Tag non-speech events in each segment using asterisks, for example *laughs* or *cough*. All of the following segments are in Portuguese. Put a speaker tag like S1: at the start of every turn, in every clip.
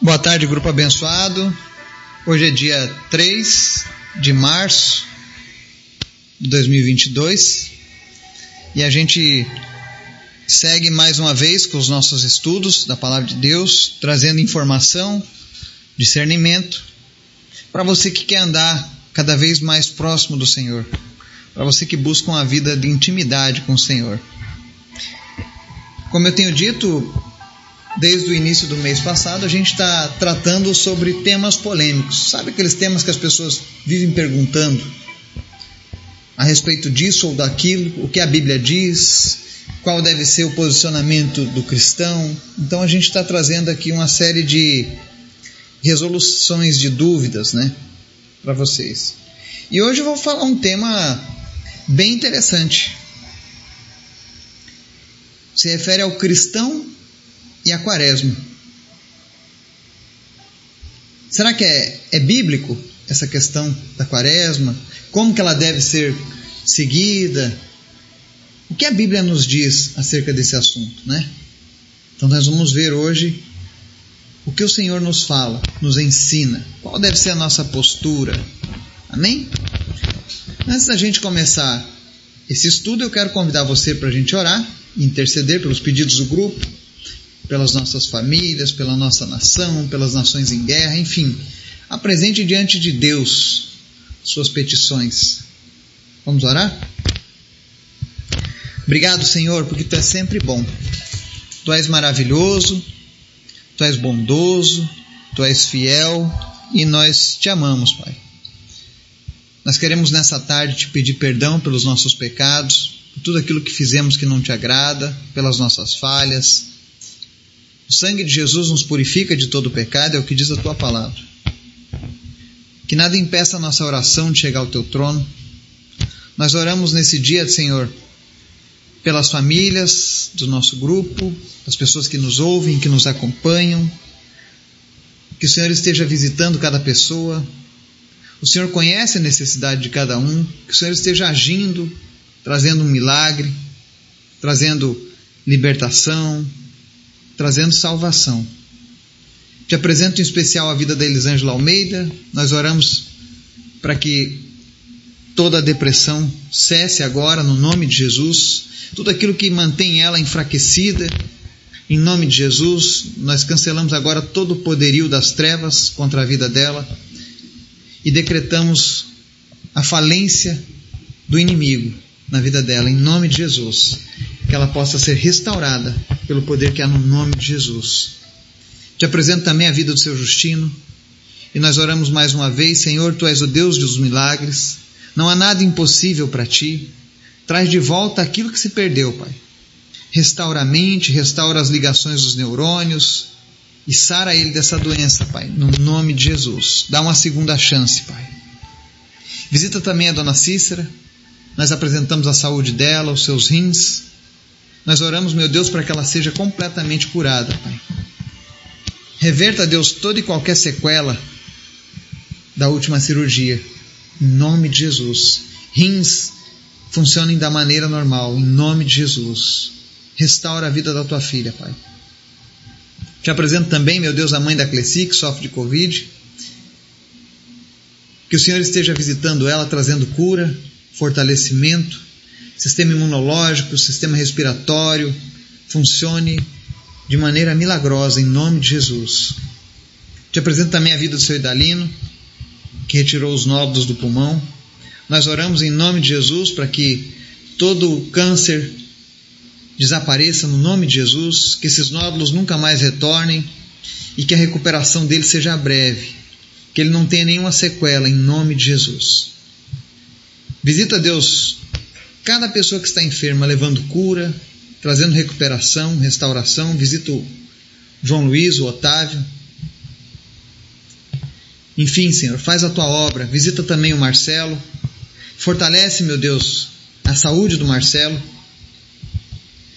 S1: Boa tarde, grupo abençoado. Hoje é dia 3 de março de 2022 e a gente segue mais uma vez com os nossos estudos da Palavra de Deus, trazendo informação, discernimento para você que quer andar cada vez mais próximo do Senhor, para você que busca uma vida de intimidade com o Senhor. Como eu tenho dito, desde o início do mês passado, a gente está tratando sobre temas polêmicos. Sabe aqueles temas que as pessoas vivem perguntando a respeito disso ou daquilo, o que a Bíblia diz, qual deve ser o posicionamento do cristão? Então a gente está trazendo aqui uma série de resoluções de dúvidas, né, para vocês. E hoje eu vou falar um tema bem interessante. Se refere ao cristão e a quaresma. Será que é, é bíblico essa questão da quaresma? Como que ela deve ser seguida? O que a Bíblia nos diz acerca desse assunto, né? Então nós vamos ver hoje o que o Senhor nos fala, nos ensina, qual deve ser a nossa postura. Amém? Antes da gente começar esse estudo, eu quero convidar você para a gente orar, interceder pelos pedidos do grupo, pelas nossas famílias, pela nossa nação, pelas nações em guerra, enfim. Apresente diante de Deus suas petições. Vamos orar? Obrigado, Senhor, porque tu és sempre bom. Tu és maravilhoso, tu és bondoso, tu és fiel e nós te amamos, Pai. Nós queremos nessa tarde te pedir perdão pelos nossos pecados, por tudo aquilo que fizemos que não te agrada, pelas nossas falhas o sangue de Jesus nos purifica de todo pecado, é o que diz a tua palavra. Que nada impeça a nossa oração de chegar ao teu trono. Nós oramos nesse dia, Senhor, pelas famílias do nosso grupo, das pessoas que nos ouvem, que nos acompanham. Que o Senhor esteja visitando cada pessoa. O Senhor conhece a necessidade de cada um. Que o Senhor esteja agindo, trazendo um milagre, trazendo libertação, trazendo salvação. Te apresento em especial a vida da Elisângela Almeida. Nós oramos para que toda a depressão cesse agora, no nome de Jesus. Tudo aquilo que mantém ela enfraquecida, em nome de Jesus, nós cancelamos agora todo o poderio das trevas contra a vida dela e decretamos a falência do inimigo na vida dela, em nome de Jesus que ela possa ser restaurada pelo poder que há no nome de Jesus. Te apresento também a vida do seu Justino e nós oramos mais uma vez, Senhor, tu és o Deus dos milagres, não há nada impossível para ti. Traz de volta aquilo que se perdeu, Pai. Restaura a mente, restaura as ligações dos neurônios e sara ele dessa doença, Pai, no nome de Jesus. Dá uma segunda chance, Pai. Visita também a dona Cícera. Nós apresentamos a saúde dela, os seus rins, nós oramos, meu Deus, para que ela seja completamente curada, Pai. Reverta, Deus, toda e qualquer sequela da última cirurgia. Em nome de Jesus. Rins funcionem da maneira normal. Em nome de Jesus. Restaura a vida da tua filha, Pai. Te apresento também, meu Deus, a mãe da Cleci, que sofre de Covid. Que o Senhor esteja visitando ela, trazendo cura, fortalecimento sistema imunológico, sistema respiratório funcione de maneira milagrosa em nome de Jesus. Te apresento também a vida do seu Idalino, que retirou os nódulos do pulmão. Nós oramos em nome de Jesus para que todo o câncer desapareça no nome de Jesus, que esses nódulos nunca mais retornem e que a recuperação dele seja breve, que ele não tenha nenhuma sequela em nome de Jesus. Visita Deus cada pessoa que está enferma levando cura, trazendo recuperação, restauração. Visita o João Luiz, o Otávio. Enfim, Senhor, faz a tua obra. Visita também o Marcelo. Fortalece, meu Deus, a saúde do Marcelo.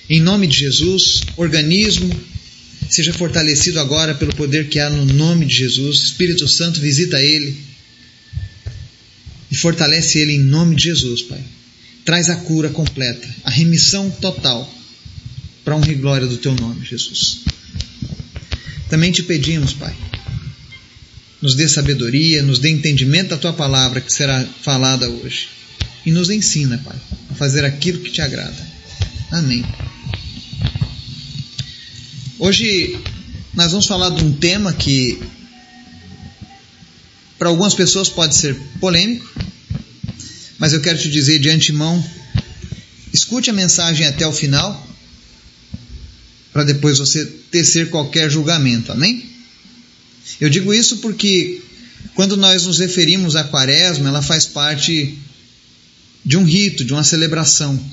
S1: Em nome de Jesus, organismo seja fortalecido agora pelo poder que há no nome de Jesus. Espírito Santo, visita ele e fortalece ele em nome de Jesus, Pai traz a cura completa, a remissão total, para honra e glória do teu nome, Jesus. Também te pedimos, Pai, nos dê sabedoria, nos dê entendimento da tua palavra que será falada hoje. E nos ensina, Pai, a fazer aquilo que te agrada. Amém. Hoje nós vamos falar de um tema que para algumas pessoas pode ser polêmico, mas eu quero te dizer de antemão: escute a mensagem até o final, para depois você tecer qualquer julgamento, amém? Eu digo isso porque quando nós nos referimos à quaresma, ela faz parte de um rito, de uma celebração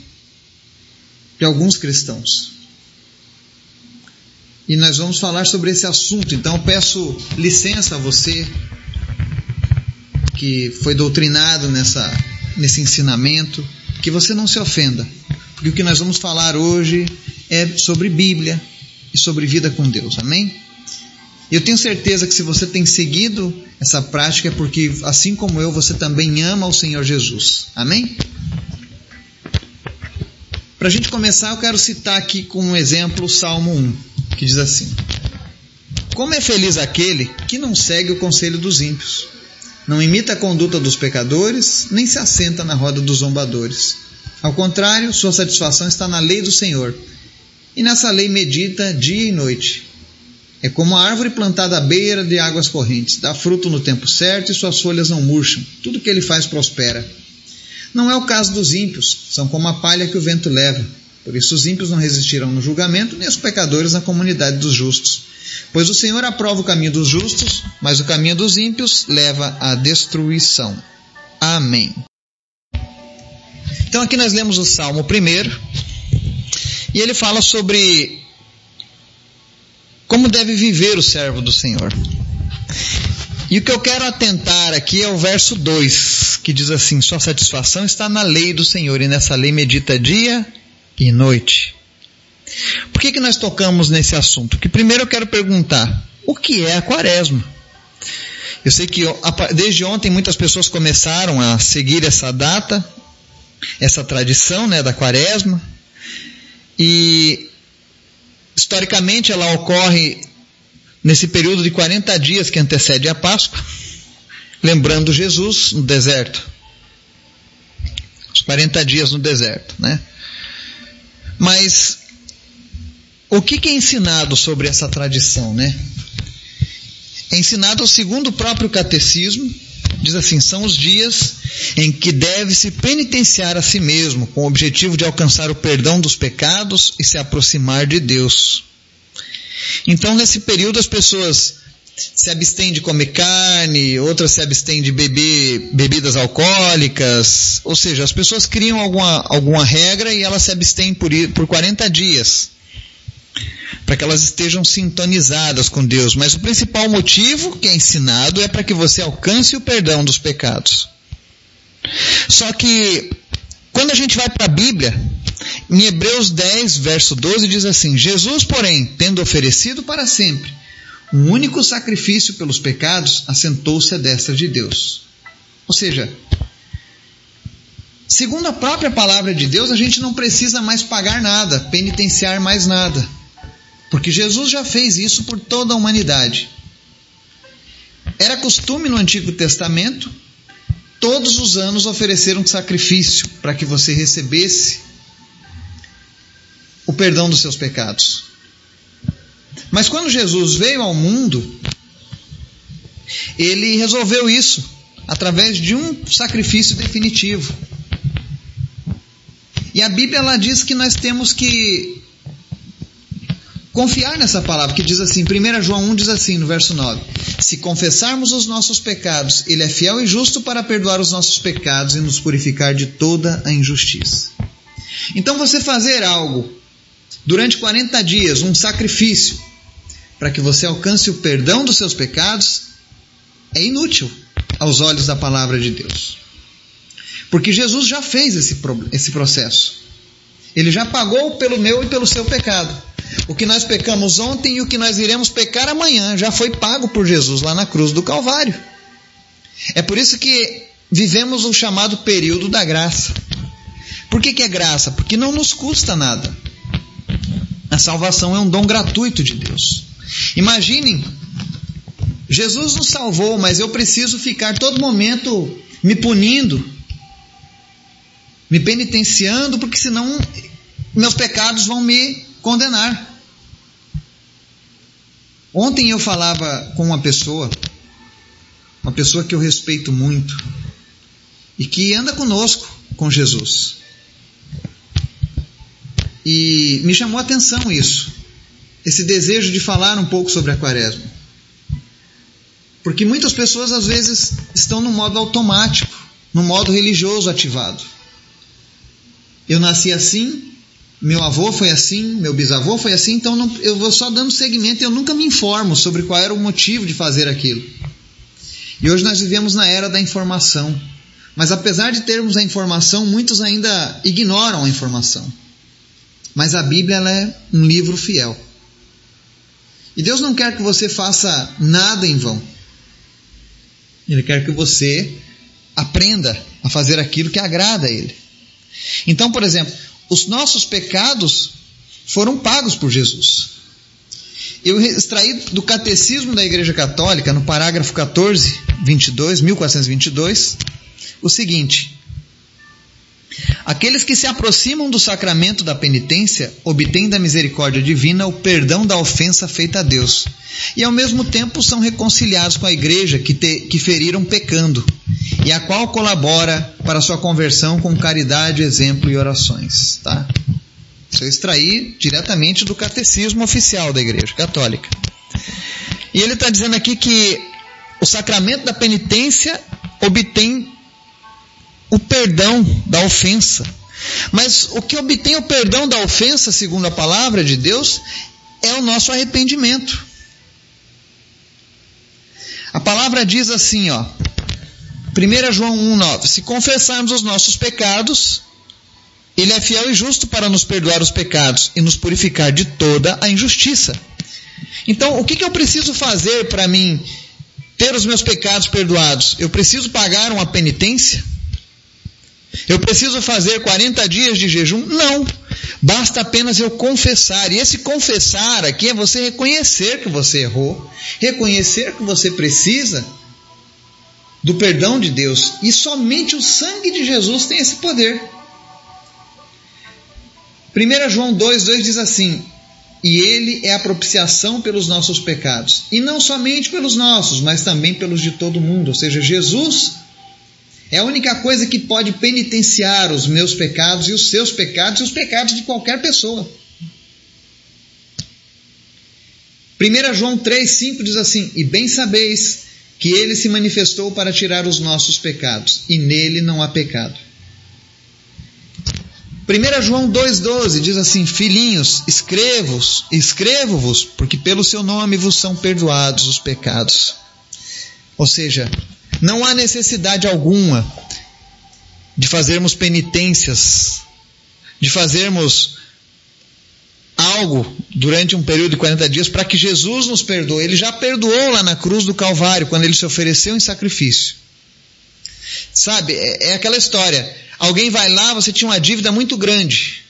S1: de alguns cristãos. E nós vamos falar sobre esse assunto, então peço licença a você que foi doutrinado nessa, nesse ensinamento, que você não se ofenda, porque o que nós vamos falar hoje é sobre Bíblia e sobre vida com Deus, amém? Eu tenho certeza que se você tem seguido essa prática é porque, assim como eu, você também ama o Senhor Jesus. Amém? Para a gente começar, eu quero citar aqui como um exemplo o Salmo 1, que diz assim: Como é feliz aquele que não segue o conselho dos ímpios, não imita a conduta dos pecadores, nem se assenta na roda dos zombadores. Ao contrário, sua satisfação está na lei do Senhor, e nessa lei medita dia e noite. É como a árvore plantada à beira de águas correntes, dá fruto no tempo certo e suas folhas não murcham, tudo que ele faz prospera. Não é o caso dos ímpios, são como a palha que o vento leva. Por isso os ímpios não resistirão no julgamento, nem os pecadores na comunidade dos justos. Pois o Senhor aprova o caminho dos justos, mas o caminho dos ímpios leva à destruição. Amém. Então aqui nós lemos o Salmo primeiro, e ele fala sobre como deve viver o servo do Senhor. E o que eu quero atentar aqui é o verso 2, que diz assim: Sua satisfação está na lei do Senhor, e nessa lei medita dia e noite. Por que, que nós tocamos nesse assunto? Que primeiro eu quero perguntar: o que é a quaresma? Eu sei que desde ontem muitas pessoas começaram a seguir essa data, essa tradição né, da quaresma, e historicamente ela ocorre nesse período de 40 dias que antecede a Páscoa, *laughs* lembrando Jesus no deserto. Os 40 dias no deserto, né? Mas o que, é ensinado sobre essa tradição, né? É ensinado segundo o próprio catecismo, diz assim: são os dias em que deve se penitenciar a si mesmo, com o objetivo de alcançar o perdão dos pecados e se aproximar de Deus. Então, nesse período, as pessoas se abstêm de comer carne, outras se abstêm de beber bebidas alcoólicas, ou seja, as pessoas criam alguma, alguma regra e elas se abstêm por, por 40 dias para que elas estejam sintonizadas com Deus. Mas o principal motivo que é ensinado é para que você alcance o perdão dos pecados. Só que quando a gente vai para a Bíblia, em Hebreus 10, verso 12, diz assim: Jesus, porém, tendo oferecido para sempre um único sacrifício pelos pecados, assentou-se à destra de Deus. Ou seja, segundo a própria palavra de Deus, a gente não precisa mais pagar nada, penitenciar mais nada. Porque Jesus já fez isso por toda a humanidade. Era costume no Antigo Testamento todos os anos oferecer um sacrifício para que você recebesse o perdão dos seus pecados. Mas quando Jesus veio ao mundo, ele resolveu isso através de um sacrifício definitivo. E a Bíblia ela diz que nós temos que confiar nessa palavra, que diz assim, 1 João 1 diz assim, no verso 9: Se confessarmos os nossos pecados, Ele é fiel e justo para perdoar os nossos pecados e nos purificar de toda a injustiça. Então, você fazer algo durante 40 dias, um sacrifício, para que você alcance o perdão dos seus pecados, é inútil aos olhos da palavra de Deus. Porque Jesus já fez esse, esse processo. Ele já pagou pelo meu e pelo seu pecado. O que nós pecamos ontem e o que nós iremos pecar amanhã já foi pago por Jesus lá na cruz do Calvário. É por isso que vivemos o chamado período da graça. Por que, que é graça? Porque não nos custa nada. A salvação é um dom gratuito de Deus. Imaginem Jesus nos salvou, mas eu preciso ficar todo momento me punindo, me penitenciando, porque senão meus pecados vão me condenar. Ontem eu falava com uma pessoa, uma pessoa que eu respeito muito e que anda conosco com Jesus. E me chamou a atenção isso, esse desejo de falar um pouco sobre a quaresma. Porque muitas pessoas às vezes estão no modo automático, no modo religioso ativado. Eu nasci assim, meu avô foi assim, meu bisavô foi assim, então não, eu vou só dando seguimento e eu nunca me informo sobre qual era o motivo de fazer aquilo. E hoje nós vivemos na era da informação. Mas apesar de termos a informação, muitos ainda ignoram a informação. Mas a Bíblia é um livro fiel. E Deus não quer que você faça nada em vão. Ele quer que você aprenda a fazer aquilo que agrada a Ele. Então, por exemplo, os nossos pecados foram pagos por Jesus. Eu extraí do Catecismo da Igreja Católica, no parágrafo 14, 22, 1422, o seguinte: Aqueles que se aproximam do sacramento da penitência obtêm da misericórdia divina o perdão da ofensa feita a Deus, e ao mesmo tempo são reconciliados com a igreja que, te, que feriram pecando, e a qual colabora para sua conversão com caridade, exemplo e orações. Tá? Isso eu extraí diretamente do catecismo oficial da Igreja Católica. E ele está dizendo aqui que o sacramento da penitência obtém o perdão da ofensa. Mas o que obtém o perdão da ofensa, segundo a palavra de Deus, é o nosso arrependimento. A palavra diz assim, ó, 1 João 1,9: Se confessarmos os nossos pecados, Ele é fiel e justo para nos perdoar os pecados e nos purificar de toda a injustiça. Então, o que, que eu preciso fazer para mim ter os meus pecados perdoados? Eu preciso pagar uma penitência? Eu preciso fazer 40 dias de jejum? Não. Basta apenas eu confessar. E esse confessar aqui é você reconhecer que você errou, reconhecer que você precisa do perdão de Deus. E somente o sangue de Jesus tem esse poder. 1 João 2,2 diz assim: E ele é a propiciação pelos nossos pecados. E não somente pelos nossos, mas também pelos de todo mundo. Ou seja, Jesus é a única coisa que pode penitenciar os meus pecados e os seus pecados e os pecados de qualquer pessoa. 1 João 3,5 diz assim: E bem sabeis que ele se manifestou para tirar os nossos pecados, e nele não há pecado. 1 João 2,12 diz assim: Filhinhos, escrevo-vos, escrevo-vos, porque pelo seu nome vos são perdoados os pecados. Ou seja, não há necessidade alguma de fazermos penitências, de fazermos algo durante um período de 40 dias para que Jesus nos perdoe. Ele já perdoou lá na cruz do Calvário, quando ele se ofereceu em sacrifício. Sabe, é, é aquela história. Alguém vai lá, você tinha uma dívida muito grande.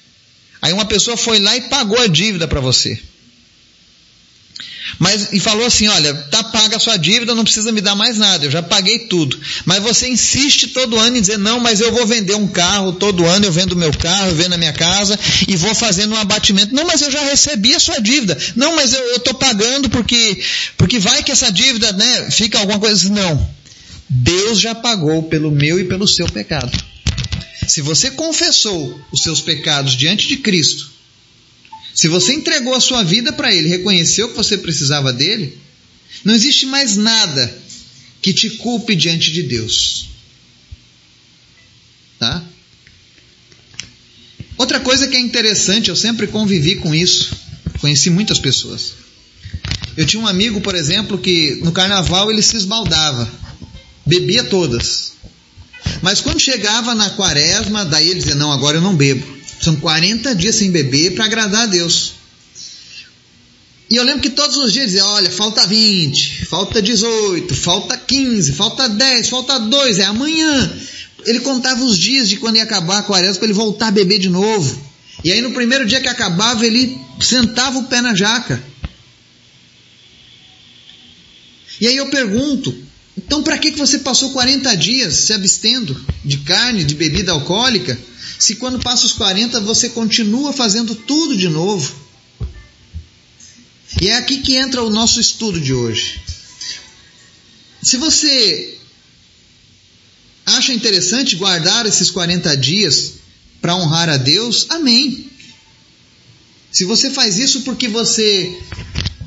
S1: Aí uma pessoa foi lá e pagou a dívida para você. Mas, e falou assim: olha, tá paga a sua dívida, não precisa me dar mais nada, eu já paguei tudo. Mas você insiste todo ano em dizer: não, mas eu vou vender um carro todo ano, eu vendo meu carro, eu vendo a minha casa e vou fazendo um abatimento. Não, mas eu já recebi a sua dívida. Não, mas eu estou pagando porque, porque vai que essa dívida né, fica alguma coisa. Não. Deus já pagou pelo meu e pelo seu pecado. Se você confessou os seus pecados diante de Cristo, se você entregou a sua vida para Ele, reconheceu que você precisava dele, não existe mais nada que te culpe diante de Deus. Tá? Outra coisa que é interessante, eu sempre convivi com isso, conheci muitas pessoas. Eu tinha um amigo, por exemplo, que no carnaval ele se esbaldava, bebia todas. Mas quando chegava na quaresma, daí ele dizia: Não, agora eu não bebo. São 40 dias sem beber para agradar a Deus. E eu lembro que todos os dias dizia: olha, falta 20, falta 18, falta 15, falta 10, falta 2, é amanhã. Ele contava os dias de quando ia acabar a quaresma para ele voltar a beber de novo. E aí no primeiro dia que acabava, ele sentava o pé na jaca. E aí eu pergunto: então para que você passou 40 dias se abstendo de carne, de bebida alcoólica, se quando passa os 40 você continua fazendo tudo de novo? E é aqui que entra o nosso estudo de hoje. Se você acha interessante guardar esses 40 dias para honrar a Deus, amém. Se você faz isso porque você,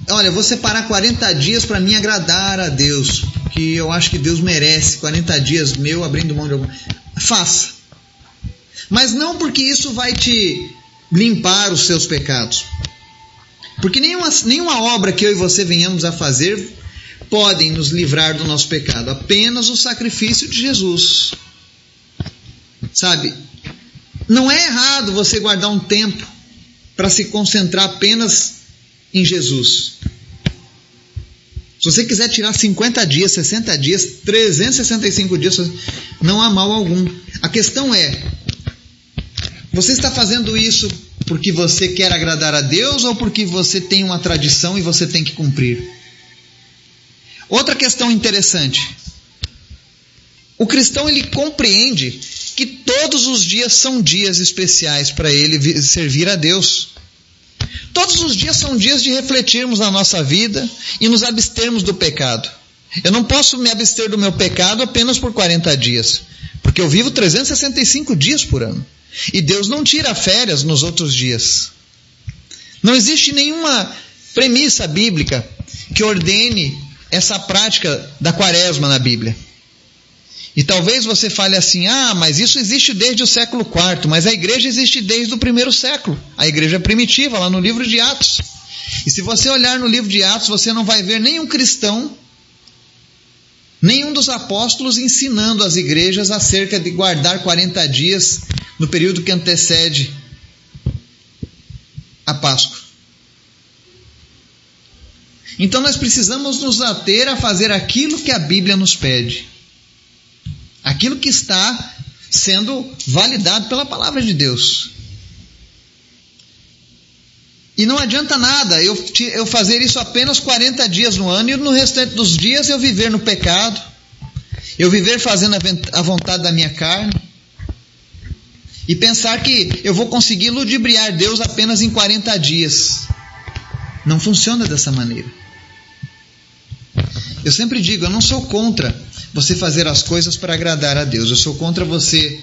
S1: olha, vou separar 40 dias para me agradar a Deus, que eu acho que Deus merece 40 dias meu abrindo mão de alguma, faça. Mas não porque isso vai te limpar os seus pecados. Porque nenhuma, nenhuma obra que eu e você venhamos a fazer podem nos livrar do nosso pecado, apenas o sacrifício de Jesus. Sabe? Não é errado você guardar um tempo para se concentrar apenas em Jesus. Se você quiser tirar 50 dias, 60 dias, 365 dias, não há mal algum. A questão é: você está fazendo isso porque você quer agradar a Deus ou porque você tem uma tradição e você tem que cumprir? Outra questão interessante. O cristão ele compreende que todos os dias são dias especiais para ele servir a Deus. Todos os dias são dias de refletirmos na nossa vida e nos abstermos do pecado. Eu não posso me abster do meu pecado apenas por 40 dias, porque eu vivo 365 dias por ano. E Deus não tira férias nos outros dias. Não existe nenhuma premissa bíblica que ordene essa prática da quaresma na Bíblia. E talvez você fale assim: ah, mas isso existe desde o século IV, mas a igreja existe desde o primeiro século, a igreja primitiva, lá no livro de Atos. E se você olhar no livro de Atos, você não vai ver nenhum cristão, nenhum dos apóstolos ensinando as igrejas acerca de guardar 40 dias no período que antecede a Páscoa. Então nós precisamos nos ater a fazer aquilo que a Bíblia nos pede. Aquilo que está sendo validado pela palavra de Deus. E não adianta nada eu, eu fazer isso apenas 40 dias no ano e no restante dos dias eu viver no pecado, eu viver fazendo a vontade da minha carne e pensar que eu vou conseguir ludibriar Deus apenas em 40 dias. Não funciona dessa maneira. Eu sempre digo, eu não sou contra você fazer as coisas para agradar a Deus. Eu sou contra você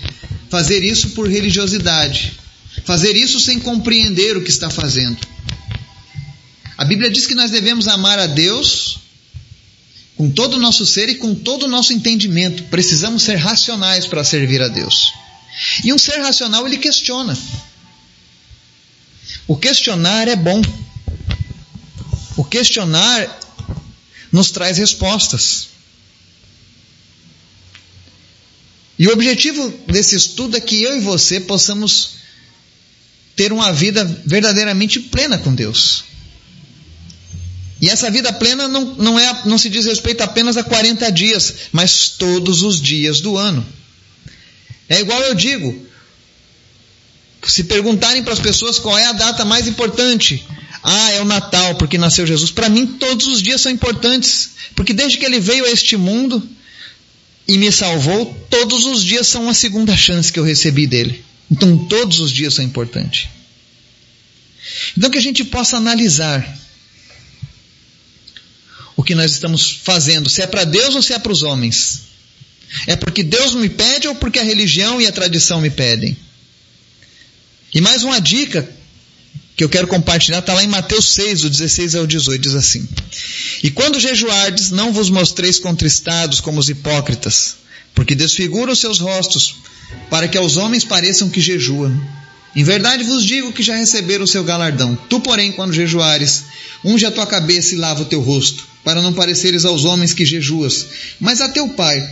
S1: fazer isso por religiosidade. Fazer isso sem compreender o que está fazendo. A Bíblia diz que nós devemos amar a Deus com todo o nosso ser e com todo o nosso entendimento. Precisamos ser racionais para servir a Deus. E um ser racional, ele questiona. O questionar é bom. O questionar nos traz respostas. E o objetivo desse estudo é que eu e você possamos ter uma vida verdadeiramente plena com Deus. E essa vida plena não, não, é, não se diz respeito apenas a 40 dias, mas todos os dias do ano. É igual eu digo: se perguntarem para as pessoas qual é a data mais importante, ah, é o Natal porque nasceu Jesus. Para mim, todos os dias são importantes, porque desde que ele veio a este mundo e me salvou, todos os dias são uma segunda chance que eu recebi dele. Então, todos os dias são importantes. Então, que a gente possa analisar o que nós estamos fazendo, se é para Deus ou se é para os homens. É porque Deus me pede ou porque a religião e a tradição me pedem? E mais uma dica que eu quero compartilhar está lá em Mateus 6, do 16 ao 18, diz assim: E quando jejuardes, não vos mostreis contristados como os hipócritas, porque desfiguram os seus rostos, para que aos homens pareçam que jejuam. Em verdade vos digo que já receberam o seu galardão. Tu, porém, quando jejuares, unge a tua cabeça e lava o teu rosto, para não pareceres aos homens que jejuas, mas a teu pai,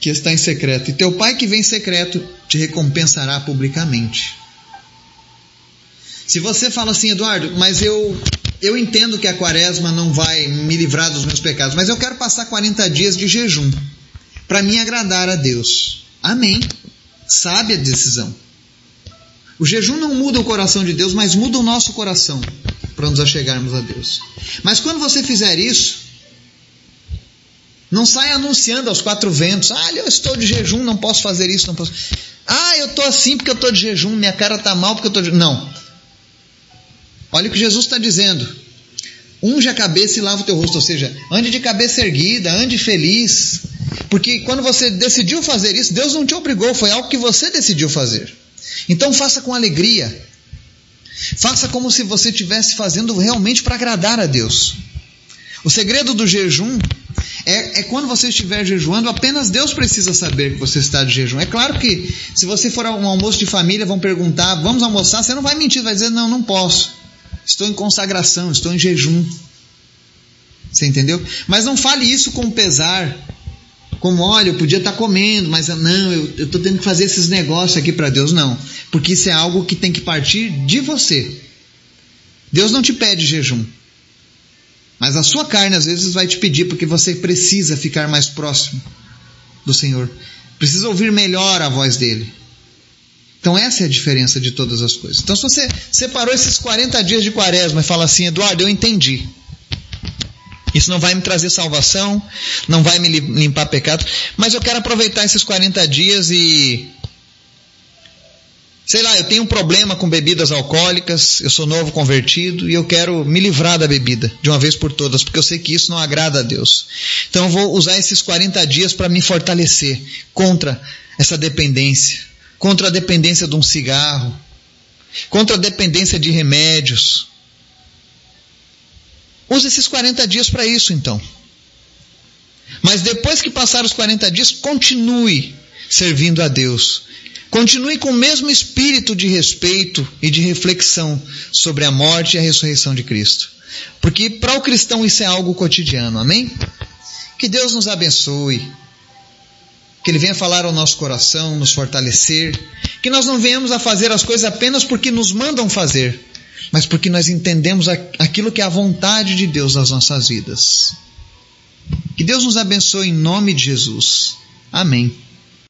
S1: que está em secreto. E teu pai que vem em secreto te recompensará publicamente. Se você fala assim, Eduardo, mas eu eu entendo que a quaresma não vai me livrar dos meus pecados, mas eu quero passar 40 dias de jejum para me agradar a Deus. Amém. Sabe a decisão. O jejum não muda o coração de Deus, mas muda o nosso coração para nos achegarmos a Deus. Mas quando você fizer isso, Não sai anunciando aos quatro ventos: ah, eu estou de jejum, não posso fazer isso, não posso. Ah, eu estou assim porque eu estou de jejum, minha cara está mal porque eu estou de. Não. Olha o que Jesus está dizendo. Unge a cabeça e lava o teu rosto, ou seja, ande de cabeça erguida, ande feliz. Porque quando você decidiu fazer isso, Deus não te obrigou, foi algo que você decidiu fazer. Então faça com alegria. Faça como se você estivesse fazendo realmente para agradar a Deus. O segredo do jejum é, é, quando você estiver jejuando, apenas Deus precisa saber que você está de jejum. É claro que se você for a um almoço de família, vão perguntar, vamos almoçar, você não vai mentir, vai dizer, não, não posso. Estou em consagração, estou em jejum. Você entendeu? Mas não fale isso com pesar. Como, olha, eu podia estar comendo, mas não, eu estou tendo que fazer esses negócios aqui para Deus. Não. Porque isso é algo que tem que partir de você. Deus não te pede jejum. Mas a sua carne às vezes vai te pedir, porque você precisa ficar mais próximo do Senhor. Precisa ouvir melhor a voz dele. Então essa é a diferença de todas as coisas. Então se você separou esses 40 dias de quaresma e fala assim, Eduardo, eu entendi. Isso não vai me trazer salvação, não vai me limpar pecado, mas eu quero aproveitar esses 40 dias e sei lá, eu tenho um problema com bebidas alcoólicas, eu sou novo convertido e eu quero me livrar da bebida de uma vez por todas, porque eu sei que isso não agrada a Deus. Então eu vou usar esses 40 dias para me fortalecer contra essa dependência, contra a dependência de um cigarro, contra a dependência de remédios. Use esses 40 dias para isso então. Mas depois que passar os 40 dias, continue servindo a Deus Continue com o mesmo espírito de respeito e de reflexão sobre a morte e a ressurreição de Cristo. Porque para o cristão isso é algo cotidiano, amém? Que Deus nos abençoe. Que Ele venha falar ao nosso coração, nos fortalecer. Que nós não venhamos a fazer as coisas apenas porque nos mandam fazer, mas porque nós entendemos aquilo que é a vontade de Deus nas nossas vidas. Que Deus nos abençoe em nome de Jesus. Amém.